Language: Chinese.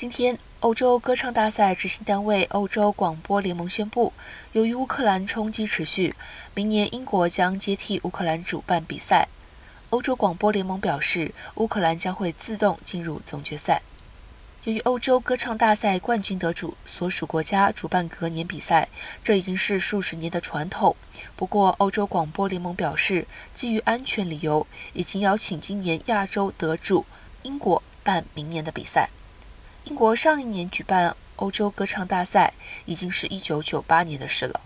今天，欧洲歌唱大赛执行单位欧洲广播联盟宣布，由于乌克兰冲击持续，明年英国将接替乌克兰主办比赛。欧洲广播联盟表示，乌克兰将会自动进入总决赛。由于欧洲歌唱大赛冠军得主所属国家主办隔年比赛，这已经是数十年的传统。不过，欧洲广播联盟表示，基于安全理由，已经邀请今年亚洲得主英国办明年的比赛。英国上一年举办欧洲歌唱大赛，已经是一九九八年的事了。